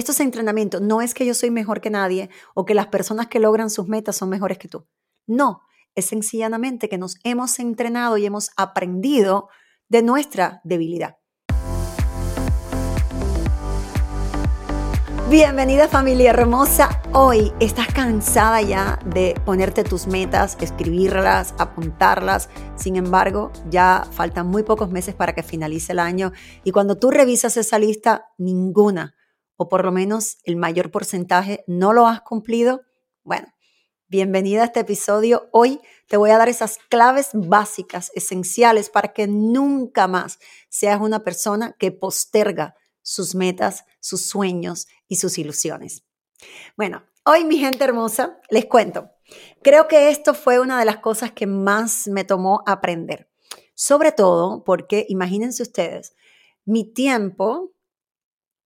Esto es entrenamiento. No es que yo soy mejor que nadie o que las personas que logran sus metas son mejores que tú. No, es sencillamente que nos hemos entrenado y hemos aprendido de nuestra debilidad. Bienvenida familia hermosa. Hoy estás cansada ya de ponerte tus metas, escribirlas, apuntarlas. Sin embargo, ya faltan muy pocos meses para que finalice el año y cuando tú revisas esa lista, ninguna, o por lo menos el mayor porcentaje, no lo has cumplido. Bueno, bienvenida a este episodio. Hoy te voy a dar esas claves básicas, esenciales para que nunca más seas una persona que posterga sus metas, sus sueños y sus ilusiones. Bueno, hoy mi gente hermosa, les cuento. Creo que esto fue una de las cosas que más me tomó aprender. Sobre todo porque, imagínense ustedes, mi tiempo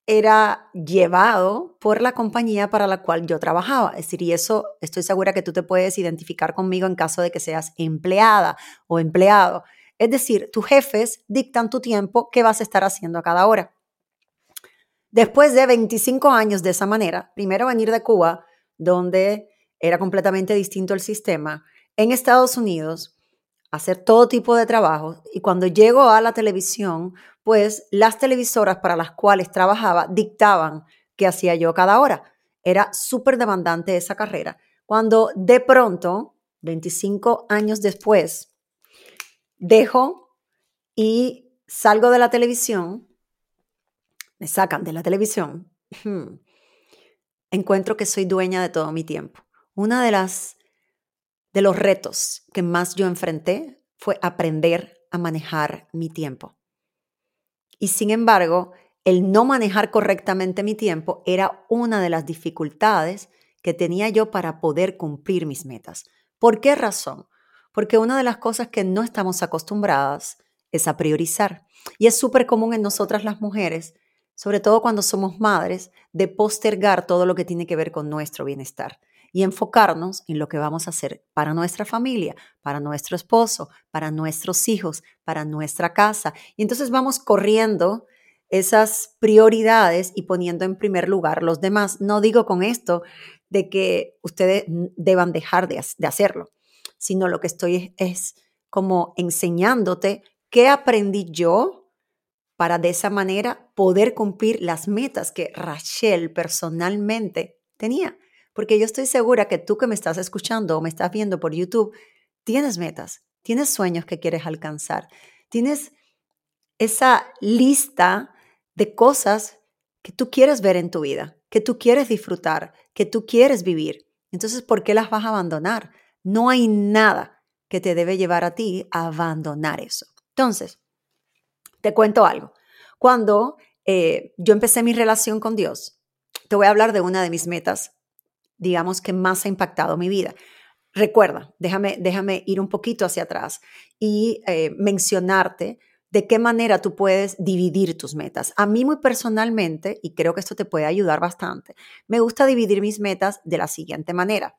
era llevado por la compañía para la cual yo trabajaba. Es decir, y eso estoy segura que tú te puedes identificar conmigo en caso de que seas empleada o empleado. Es decir, tus jefes dictan tu tiempo, qué vas a estar haciendo a cada hora. Después de 25 años de esa manera, primero venir de Cuba, donde era completamente distinto el sistema, en Estados Unidos, hacer todo tipo de trabajo y cuando llego a la televisión, pues las televisoras para las cuales trabajaba dictaban qué hacía yo cada hora. Era súper demandante esa carrera. Cuando de pronto, 25 años después, dejo y salgo de la televisión, me sacan de la televisión, encuentro que soy dueña de todo mi tiempo. Una de las de los retos que más yo enfrenté fue aprender a manejar mi tiempo. Y sin embargo, el no manejar correctamente mi tiempo era una de las dificultades que tenía yo para poder cumplir mis metas. ¿Por qué razón? Porque una de las cosas que no estamos acostumbradas es a priorizar. Y es súper común en nosotras las mujeres sobre todo cuando somos madres, de postergar todo lo que tiene que ver con nuestro bienestar y enfocarnos en lo que vamos a hacer para nuestra familia, para nuestro esposo, para nuestros hijos, para nuestra casa. Y entonces vamos corriendo esas prioridades y poniendo en primer lugar los demás. No digo con esto de que ustedes deban dejar de, hacerlo, sino lo que estoy es como enseñándote qué aprendí yo para de esa manera poder cumplir las metas que Rachel personalmente tenía. Porque yo estoy segura que tú que me estás escuchando o me estás viendo por YouTube, tienes metas, tienes sueños que quieres alcanzar, tienes esa lista de cosas que tú quieres ver en tu vida, que tú quieres disfrutar, que tú quieres vivir. Entonces, ¿por qué las vas a abandonar? No hay nada que te debe llevar a ti a abandonar eso. Entonces, te cuento algo. Cuando eh, yo empecé mi relación con Dios, te voy a hablar de una de mis metas, digamos, que más ha impactado mi vida. Recuerda, déjame, déjame ir un poquito hacia atrás y eh, mencionarte de qué manera tú puedes dividir tus metas. A mí muy personalmente, y creo que esto te puede ayudar bastante, me gusta dividir mis metas de la siguiente manera.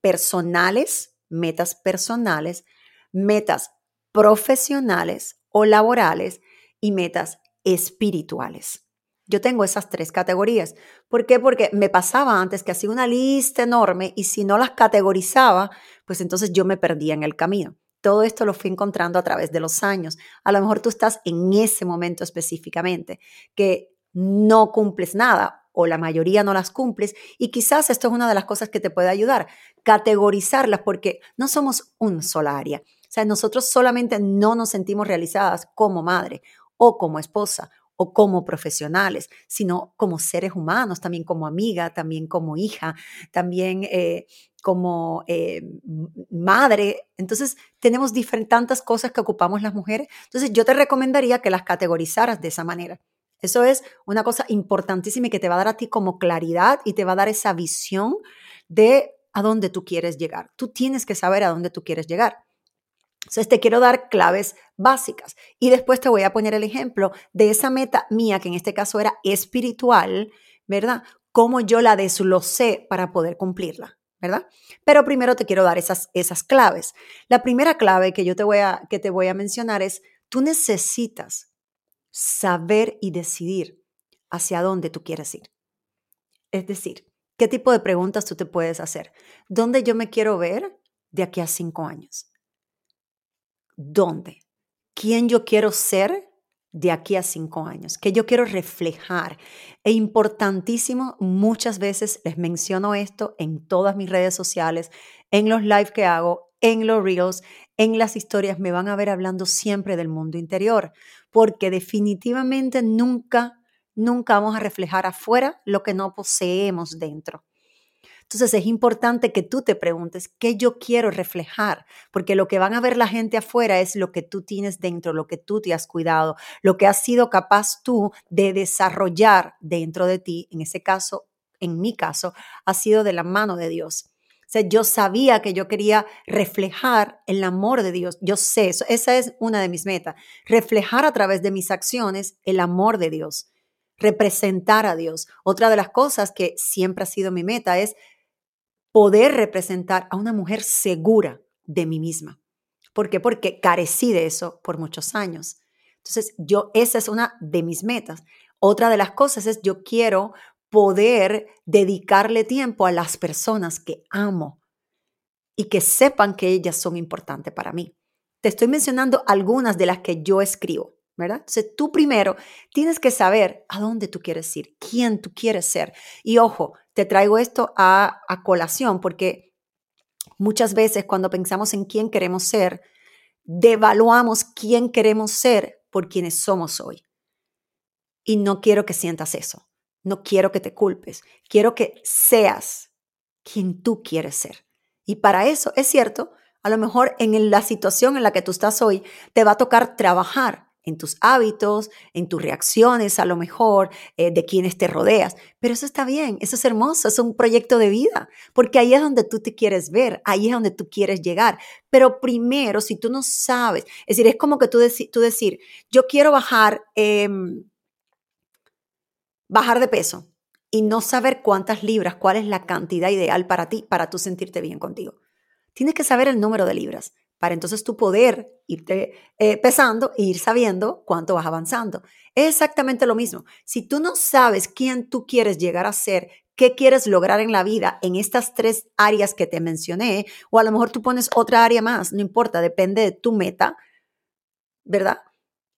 Personales, metas personales, metas profesionales o laborales y metas espirituales. Yo tengo esas tres categorías. ¿Por qué? Porque me pasaba antes que hacía una lista enorme y si no las categorizaba, pues entonces yo me perdía en el camino. Todo esto lo fui encontrando a través de los años. A lo mejor tú estás en ese momento específicamente que no cumples nada o la mayoría no las cumples y quizás esto es una de las cosas que te puede ayudar, categorizarlas porque no somos un sola área. O sea, nosotros solamente no nos sentimos realizadas como madre o como esposa como profesionales, sino como seres humanos, también como amiga, también como hija, también eh, como eh, madre. Entonces, tenemos tantas cosas que ocupamos las mujeres. Entonces, yo te recomendaría que las categorizaras de esa manera. Eso es una cosa importantísima y que te va a dar a ti como claridad y te va a dar esa visión de a dónde tú quieres llegar. Tú tienes que saber a dónde tú quieres llegar. Entonces te quiero dar claves básicas y después te voy a poner el ejemplo de esa meta mía, que en este caso era espiritual, ¿verdad? Cómo yo la desglosé para poder cumplirla, ¿verdad? Pero primero te quiero dar esas, esas claves. La primera clave que yo te voy a, que te voy a mencionar es, tú necesitas saber y decidir hacia dónde tú quieres ir. Es decir, ¿qué tipo de preguntas tú te puedes hacer? ¿Dónde yo me quiero ver de aquí a cinco años? ¿Dónde? ¿Quién yo quiero ser de aquí a cinco años? ¿Qué yo quiero reflejar? E importantísimo, muchas veces les menciono esto en todas mis redes sociales, en los live que hago, en los reels, en las historias, me van a ver hablando siempre del mundo interior, porque definitivamente nunca nunca vamos a reflejar afuera lo que no poseemos dentro. Entonces es importante que tú te preguntes qué yo quiero reflejar, porque lo que van a ver la gente afuera es lo que tú tienes dentro, lo que tú te has cuidado, lo que has sido capaz tú de desarrollar dentro de ti. En ese caso, en mi caso, ha sido de la mano de Dios. O sea, yo sabía que yo quería reflejar el amor de Dios. Yo sé, eso, esa es una de mis metas, reflejar a través de mis acciones el amor de Dios representar a Dios. Otra de las cosas que siempre ha sido mi meta es poder representar a una mujer segura de mí misma. ¿Por qué? Porque carecí de eso por muchos años. Entonces, yo, esa es una de mis metas. Otra de las cosas es yo quiero poder dedicarle tiempo a las personas que amo y que sepan que ellas son importantes para mí. Te estoy mencionando algunas de las que yo escribo. ¿verdad? Entonces tú primero tienes que saber a dónde tú quieres ir, quién tú quieres ser. Y ojo, te traigo esto a, a colación porque muchas veces cuando pensamos en quién queremos ser, devaluamos quién queremos ser por quienes somos hoy. Y no quiero que sientas eso. No quiero que te culpes. Quiero que seas quien tú quieres ser. Y para eso, es cierto, a lo mejor en la situación en la que tú estás hoy, te va a tocar trabajar en tus hábitos, en tus reacciones a lo mejor, eh, de quienes te rodeas. Pero eso está bien, eso es hermoso, es un proyecto de vida, porque ahí es donde tú te quieres ver, ahí es donde tú quieres llegar. Pero primero, si tú no sabes, es decir, es como que tú, tú decir, yo quiero bajar, em, bajar de peso y no saber cuántas libras, cuál es la cantidad ideal para ti, para tú sentirte bien contigo. Tienes que saber el número de libras para entonces tú poder irte eh, pesando e ir sabiendo cuánto vas avanzando. Es exactamente lo mismo. Si tú no sabes quién tú quieres llegar a ser, qué quieres lograr en la vida en estas tres áreas que te mencioné, o a lo mejor tú pones otra área más, no importa, depende de tu meta, ¿verdad?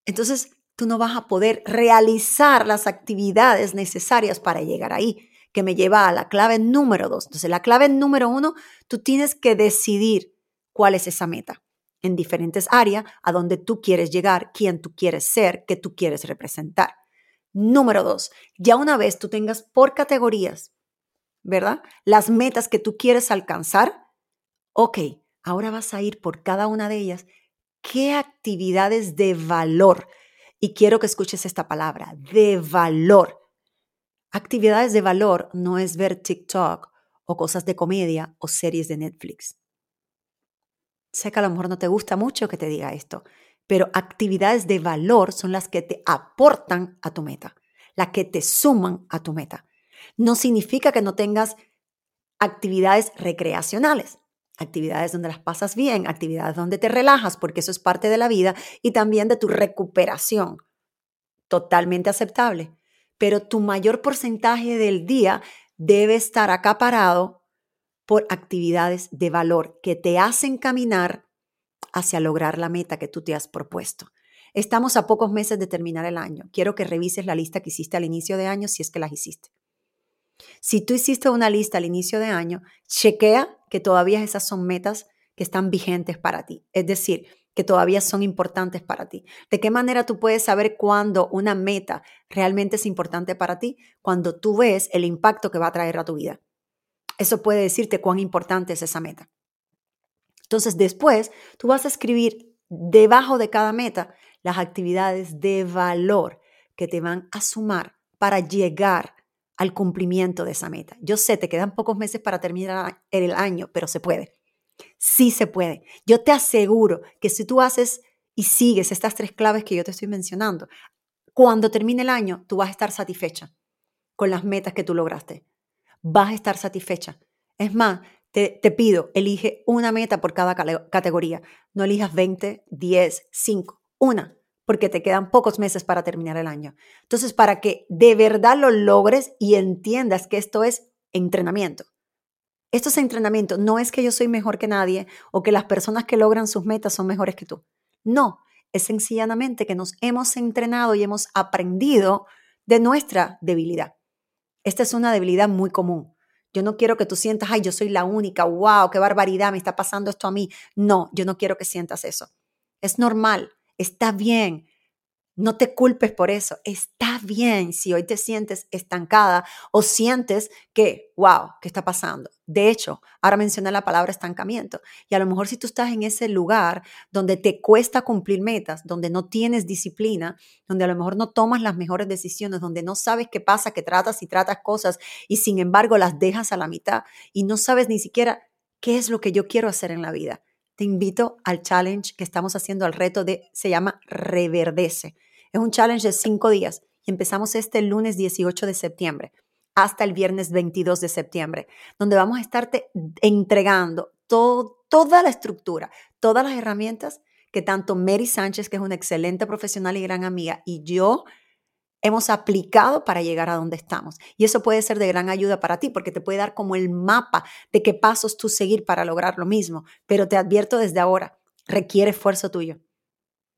Entonces tú no vas a poder realizar las actividades necesarias para llegar ahí, que me lleva a la clave número dos. Entonces, la clave número uno, tú tienes que decidir cuál es esa meta en diferentes áreas a donde tú quieres llegar, quién tú quieres ser, qué tú quieres representar. Número dos, ya una vez tú tengas por categorías, ¿verdad? Las metas que tú quieres alcanzar, ok, ahora vas a ir por cada una de ellas. ¿Qué actividades de valor? Y quiero que escuches esta palabra, de valor. Actividades de valor no es ver TikTok o cosas de comedia o series de Netflix. Sé que a lo mejor no te gusta mucho que te diga esto, pero actividades de valor son las que te aportan a tu meta, las que te suman a tu meta. No significa que no tengas actividades recreacionales, actividades donde las pasas bien, actividades donde te relajas, porque eso es parte de la vida y también de tu recuperación. Totalmente aceptable. Pero tu mayor porcentaje del día debe estar acaparado por actividades de valor que te hacen caminar hacia lograr la meta que tú te has propuesto. Estamos a pocos meses de terminar el año. Quiero que revises la lista que hiciste al inicio de año si es que las hiciste. Si tú hiciste una lista al inicio de año, chequea que todavía esas son metas que están vigentes para ti. Es decir, que todavía son importantes para ti. ¿De qué manera tú puedes saber cuándo una meta realmente es importante para ti? Cuando tú ves el impacto que va a traer a tu vida. Eso puede decirte cuán importante es esa meta. Entonces, después, tú vas a escribir debajo de cada meta las actividades de valor que te van a sumar para llegar al cumplimiento de esa meta. Yo sé, te quedan pocos meses para terminar el año, pero se puede. Sí se puede. Yo te aseguro que si tú haces y sigues estas tres claves que yo te estoy mencionando, cuando termine el año, tú vas a estar satisfecha con las metas que tú lograste vas a estar satisfecha. Es más, te, pido, elige una meta por cada categoría. No elijas 20, 10, 5, una, porque te quedan pocos meses para terminar el año. Entonces, para que de verdad lo logres y entiendas que esto es entrenamiento. Esto es entrenamiento, no es que yo soy mejor que nadie o que las personas que logran sus metas son mejores que tú. No, es sencillamente que nos hemos entrenado y hemos aprendido de nuestra debilidad. Esta es una debilidad muy común. Yo no quiero que tú sientas, ay, yo soy la única, wow, qué barbaridad, me está pasando esto a mí. No, yo no quiero que sientas eso. Es normal, está bien. No te culpes por eso. Está bien si hoy te sientes estancada o sientes que, wow, ¿qué está pasando? De hecho, ahora mencioné la palabra estancamiento. Y a lo mejor si tú estás en ese lugar donde te cuesta cumplir metas, donde no tienes disciplina, donde a lo mejor no tomas las mejores decisiones, donde no sabes qué pasa, que tratas y tratas cosas y sin embargo las dejas a la mitad y no sabes ni siquiera qué es lo que yo quiero hacer en la vida te invito al challenge que estamos haciendo, al reto de, se llama Reverdece. Es un challenge de cinco días y empezamos este lunes 18 de septiembre hasta el viernes 22 de septiembre, donde vamos a estarte entregando toda la estructura, todas las herramientas que tanto Mary Sánchez, que es una excelente profesional y gran amiga, y yo hemos aplicado para llegar a donde estamos. Y eso puede ser de gran ayuda para ti porque te puede dar como el mapa de qué pasos tú seguir para lograr lo mismo. Pero te advierto desde ahora, requiere esfuerzo tuyo.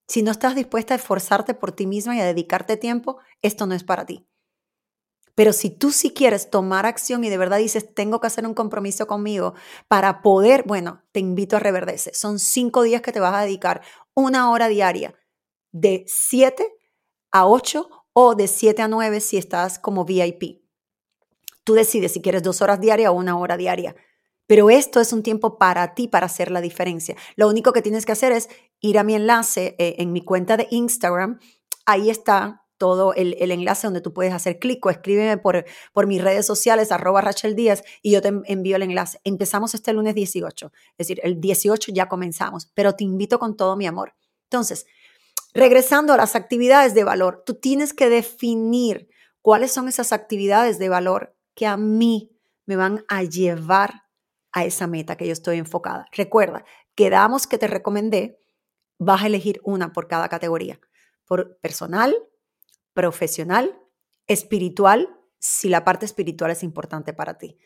Si no estás dispuesta a esforzarte por ti misma y a dedicarte tiempo, esto no es para ti. Pero si tú sí quieres tomar acción y de verdad dices, tengo que hacer un compromiso conmigo para poder, bueno, te invito a reverdecer. Son cinco días que te vas a dedicar una hora diaria de 7 a 8 o de 7 a 9 si estás como VIP. Tú decides si quieres dos horas diarias o una hora diaria. Pero esto es un tiempo para ti, para hacer la diferencia. Lo único que tienes que hacer es ir a mi enlace eh, en mi cuenta de Instagram. Ahí está todo el, enlace donde tú puedes hacer clic o escríbeme por, por mis redes sociales, arroba Rachel Díaz, y yo te envío el enlace. Empezamos este lunes 18, es decir, el 18 ya comenzamos, pero te invito con todo mi amor. Entonces, Regresando a las actividades de valor, tú tienes que definir cuáles son esas actividades de valor que a mí me van a llevar a esa meta que yo estoy enfocada. Recuerda, quedamos que te recomendé, vas a elegir una por cada categoría, por personal, profesional, espiritual, si la parte espiritual es importante para ti.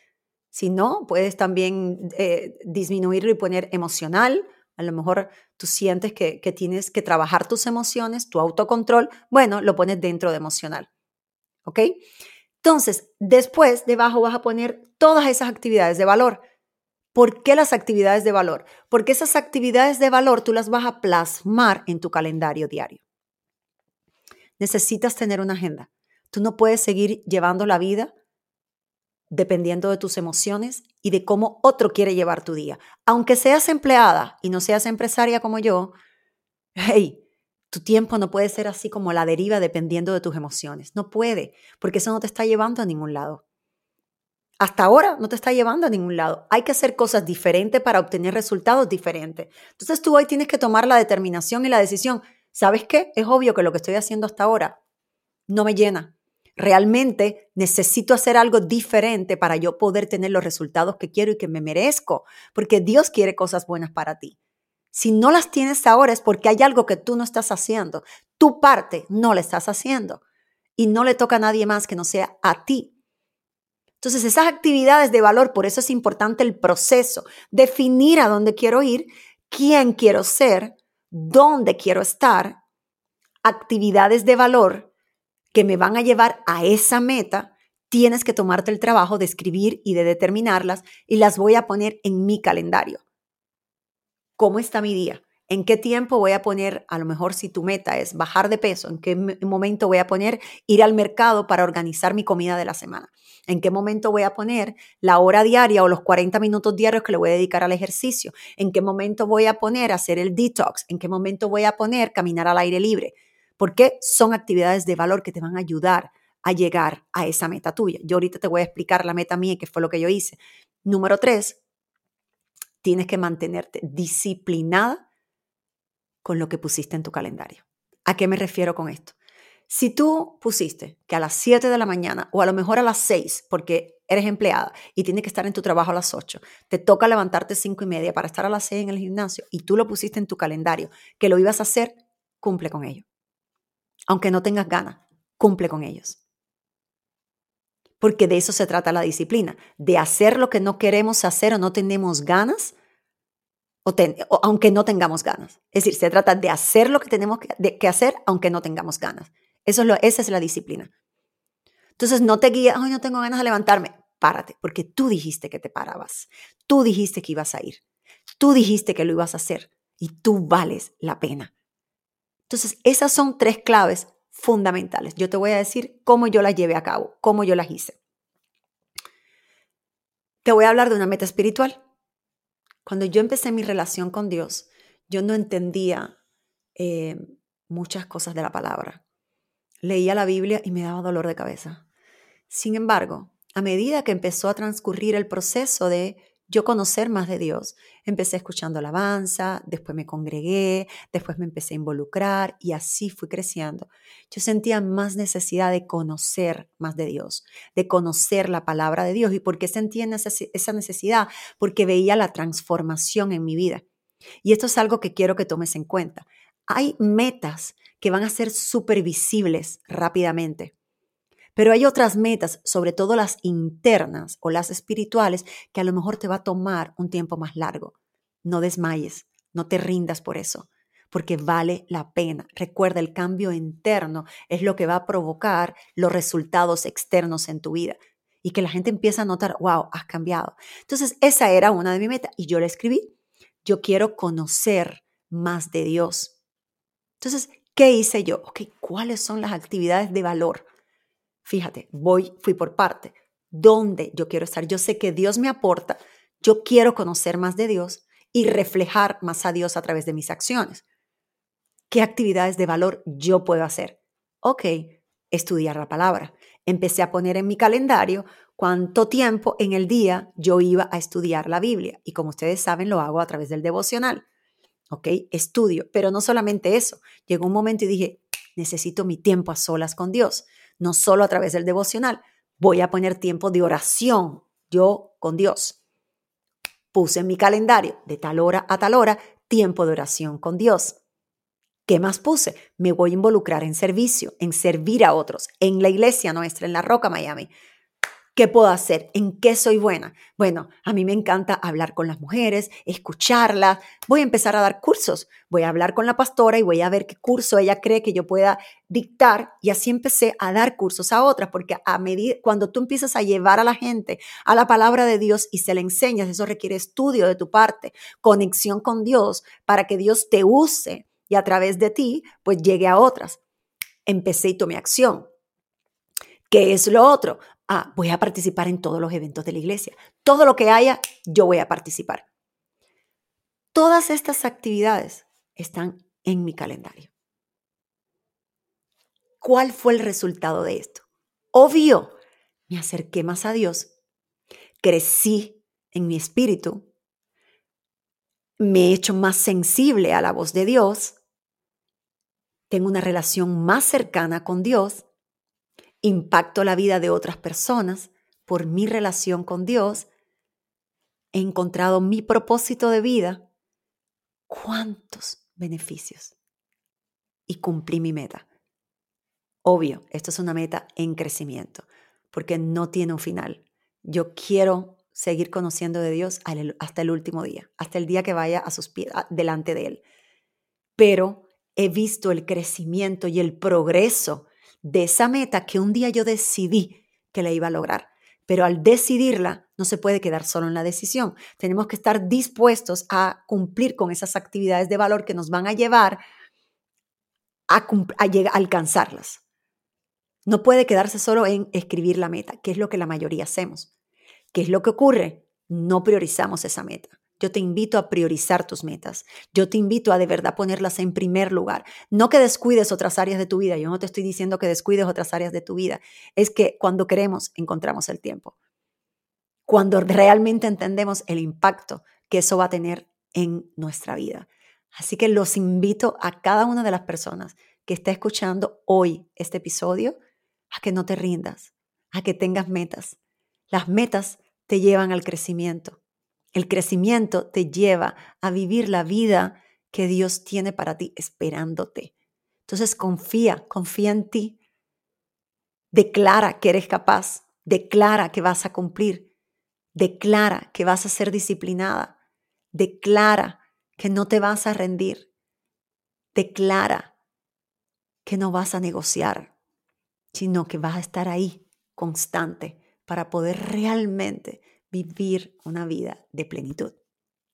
Si no, puedes también eh, disminuirlo y poner emocional, a lo mejor tú sientes que, tienes que trabajar tus emociones, tu autocontrol, bueno, lo pones dentro de emocional. ¿Ok? Entonces, después debajo vas a poner todas esas actividades de valor. ¿Por qué las actividades de valor? Porque esas actividades de valor tú las vas a plasmar en tu calendario diario. Necesitas tener una agenda. Tú no puedes seguir llevando la vida dependiendo de tus emociones y de cómo otro quiere llevar tu día. Aunque seas empleada y no seas empresaria como yo, hey, tu tiempo no puede ser así como la deriva dependiendo de tus emociones. No puede, porque eso no te está llevando a ningún lado. Hasta ahora no te está llevando a ningún lado. Hay que hacer cosas diferentes para obtener resultados diferentes. Entonces tú hoy tienes que tomar la determinación y la decisión. ¿Sabes qué? Es obvio que lo que estoy haciendo hasta ahora no me llena realmente necesito hacer algo diferente para yo poder tener los resultados que quiero y que me merezco, porque Dios quiere cosas buenas para ti. Si no las tienes ahora es porque hay algo que tú no estás haciendo. Tu parte no la estás haciendo y no le toca a nadie más que no sea a ti. Entonces, esas actividades de valor, por eso es importante el proceso, definir a dónde quiero ir, quién quiero ser, dónde quiero estar, actividades de valor que me van a llevar a esa meta, tienes que tomarte el trabajo de escribir y de determinarlas y las voy a poner en mi calendario. ¿Cómo está mi día? ¿En qué tiempo voy a poner, a lo mejor si tu meta es bajar de peso, en qué momento voy a poner ir al mercado para organizar mi comida de la semana? ¿En qué momento voy a poner la hora diaria o los 40 minutos diarios que le voy a dedicar al ejercicio? ¿En qué momento voy a poner hacer el detox? ¿En qué momento voy a poner caminar al aire libre? Porque son actividades de valor que te van a ayudar a llegar a esa meta tuya. Yo ahorita te voy a explicar la meta mía, que fue lo que yo hice. Número tres, tienes que mantenerte disciplinada con lo que pusiste en tu calendario. ¿A qué me refiero con esto? Si tú pusiste que a las 7 de la mañana o a lo mejor a las 6, porque eres empleada y tienes que estar en tu trabajo a las 8, te toca levantarte 5 y media para estar a las 6 en el gimnasio y tú lo pusiste en tu calendario, que lo ibas a hacer, cumple con ello aunque no tengas ganas, cumple con ellos. Porque de eso se trata la disciplina, de hacer lo que no queremos hacer o no tenemos ganas, o, aunque no tengamos ganas. Es decir, se trata de hacer lo que tenemos que, hacer aunque no tengamos ganas. Eso es lo, esa es la disciplina. Entonces no te guías, ay, no tengo ganas de levantarme. Párate, porque tú dijiste que te parabas. Tú dijiste que ibas a ir. Tú dijiste que lo ibas a hacer y tú vales la pena. Entonces, esas son tres claves fundamentales. Yo te voy a decir cómo yo las llevé a cabo, cómo yo las hice. Te voy a hablar de una meta espiritual. Cuando yo empecé mi relación con Dios, yo no entendía eh, muchas cosas de la palabra. Leía la Biblia y me daba dolor de cabeza. Sin embargo, a medida que empezó a transcurrir el proceso de yo conocer más de Dios. Empecé escuchando alabanza, después me congregué, después me empecé a involucrar y así fui creciendo. Yo sentía más necesidad de conocer más de Dios, de conocer la palabra de Dios. ¿Y por qué sentía esa necesidad? Porque veía la transformación en mi vida. Y esto es algo que quiero que tomes en cuenta. Hay metas que van a ser supervisibles rápidamente. Pero hay otras metas, sobre todo las internas o las espirituales, que a lo mejor te va a tomar un tiempo más largo. No desmayes, no te rindas por eso, porque vale la pena. Recuerda, el cambio interno es lo que va a provocar los resultados externos en tu vida y que la gente empieza a notar, wow, has cambiado. Entonces, esa era una de mis metas y yo la escribí. Yo quiero conocer más de Dios. Entonces, ¿qué hice yo? Ok, ¿cuáles son las actividades de valor? Fíjate, voy, fui por parte. ¿Dónde yo quiero estar? Yo sé que Dios me aporta, yo quiero conocer más de Dios y reflejar más a Dios a través de mis acciones. ¿Qué actividades de valor yo puedo hacer? Ok, estudiar la palabra. Empecé a poner en mi calendario cuánto tiempo en el día yo iba a estudiar la Biblia. Y como ustedes saben, lo hago a través del devocional. ¿Ok? Estudio. Pero no solamente eso. Llegó un momento y dije, necesito mi tiempo a solas con Dios no solo a través del devocional. Voy a poner tiempo de oración yo con Dios. Puse en mi calendario de tal hora a tal hora tiempo de oración con Dios. ¿Qué más puse? Me voy a involucrar en servicio, en servir a otros, en la iglesia nuestra, en la Roca Miami. ¿Qué puedo hacer? ¿En qué soy buena? Bueno, a mí me encanta hablar con las mujeres, escucharlas. Voy a empezar a dar cursos. Voy a hablar con la pastora y voy a ver qué curso ella cree que yo pueda dictar. Y así empecé a dar cursos a otras, porque a medida, cuando tú empiezas a llevar a la gente a la palabra de Dios y se la enseñas, eso requiere estudio de tu parte, conexión con Dios, para que Dios te use y a través de ti, pues llegue a otras. Empecé y tomé acción. ¿Qué es lo otro? Ah, voy a participar en todos los eventos de la iglesia. Todo lo que haya, yo voy a participar. Todas estas actividades están en mi calendario. ¿Cuál fue el resultado de esto? Obvio, me acerqué más a Dios, crecí en mi espíritu, me he hecho más sensible a la voz de Dios, tengo una relación más cercana con Dios impacto la vida de otras personas por mi relación con Dios, he encontrado mi propósito de vida, ¿cuántos beneficios? Y cumplí mi meta. Obvio, esto es una meta en crecimiento, porque no tiene un final. Yo quiero seguir conociendo de Dios hasta el último día, hasta el día que vaya a sus pies, delante de Él. Pero he visto el crecimiento y el progreso de esa meta que un día yo decidí que la iba a lograr. Pero al decidirla, no se puede quedar solo en la decisión. Tenemos que estar dispuestos a cumplir con esas actividades de valor que nos van a llevar a, alcanzarlas. No puede quedarse solo en escribir la meta, que es lo que la mayoría hacemos. ¿Qué es lo que ocurre? No priorizamos esa meta. Yo te invito a priorizar tus metas. Yo te invito a de verdad ponerlas en primer lugar. No que descuides otras áreas de tu vida. Yo no te estoy diciendo que descuides otras áreas de tu vida. Es que cuando queremos, encontramos el tiempo. Cuando realmente entendemos el impacto que eso va a tener en nuestra vida. Así que los invito a cada una de las personas que está escuchando hoy este episodio a que no te rindas, a que tengas metas. Las metas te llevan al crecimiento. El crecimiento te lleva a vivir la vida que Dios tiene para ti esperándote. Entonces confía, confía en ti. Declara que eres capaz, declara que vas a cumplir, declara que vas a ser disciplinada, declara que no te vas a rendir, declara que no vas a negociar, sino que vas a estar ahí constante para poder realmente vivir una vida de plenitud.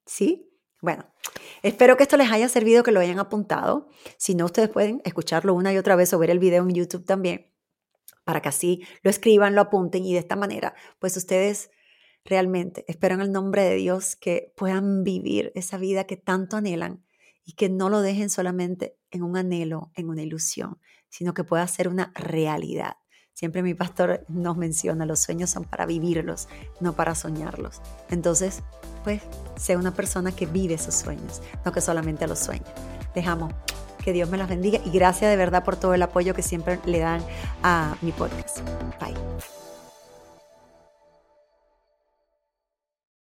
¿Sí? Bueno, espero que esto les haya servido, que lo hayan apuntado. Si no, ustedes pueden escucharlo una y otra vez o ver el video en YouTube también, para que así lo escriban, lo apunten y de esta manera, pues ustedes realmente espero en el nombre de Dios que puedan vivir esa vida que tanto anhelan y que no lo dejen solamente en un anhelo, en una ilusión, sino que pueda ser una realidad. Siempre mi pastor nos menciona, los sueños son para vivirlos, no para soñarlos. Entonces, pues, sé una persona que vive sus sueños, no que solamente los sueña. Dejamos que Dios me las bendiga y gracias de verdad por todo el apoyo que siempre le dan a mi podcast. Bye.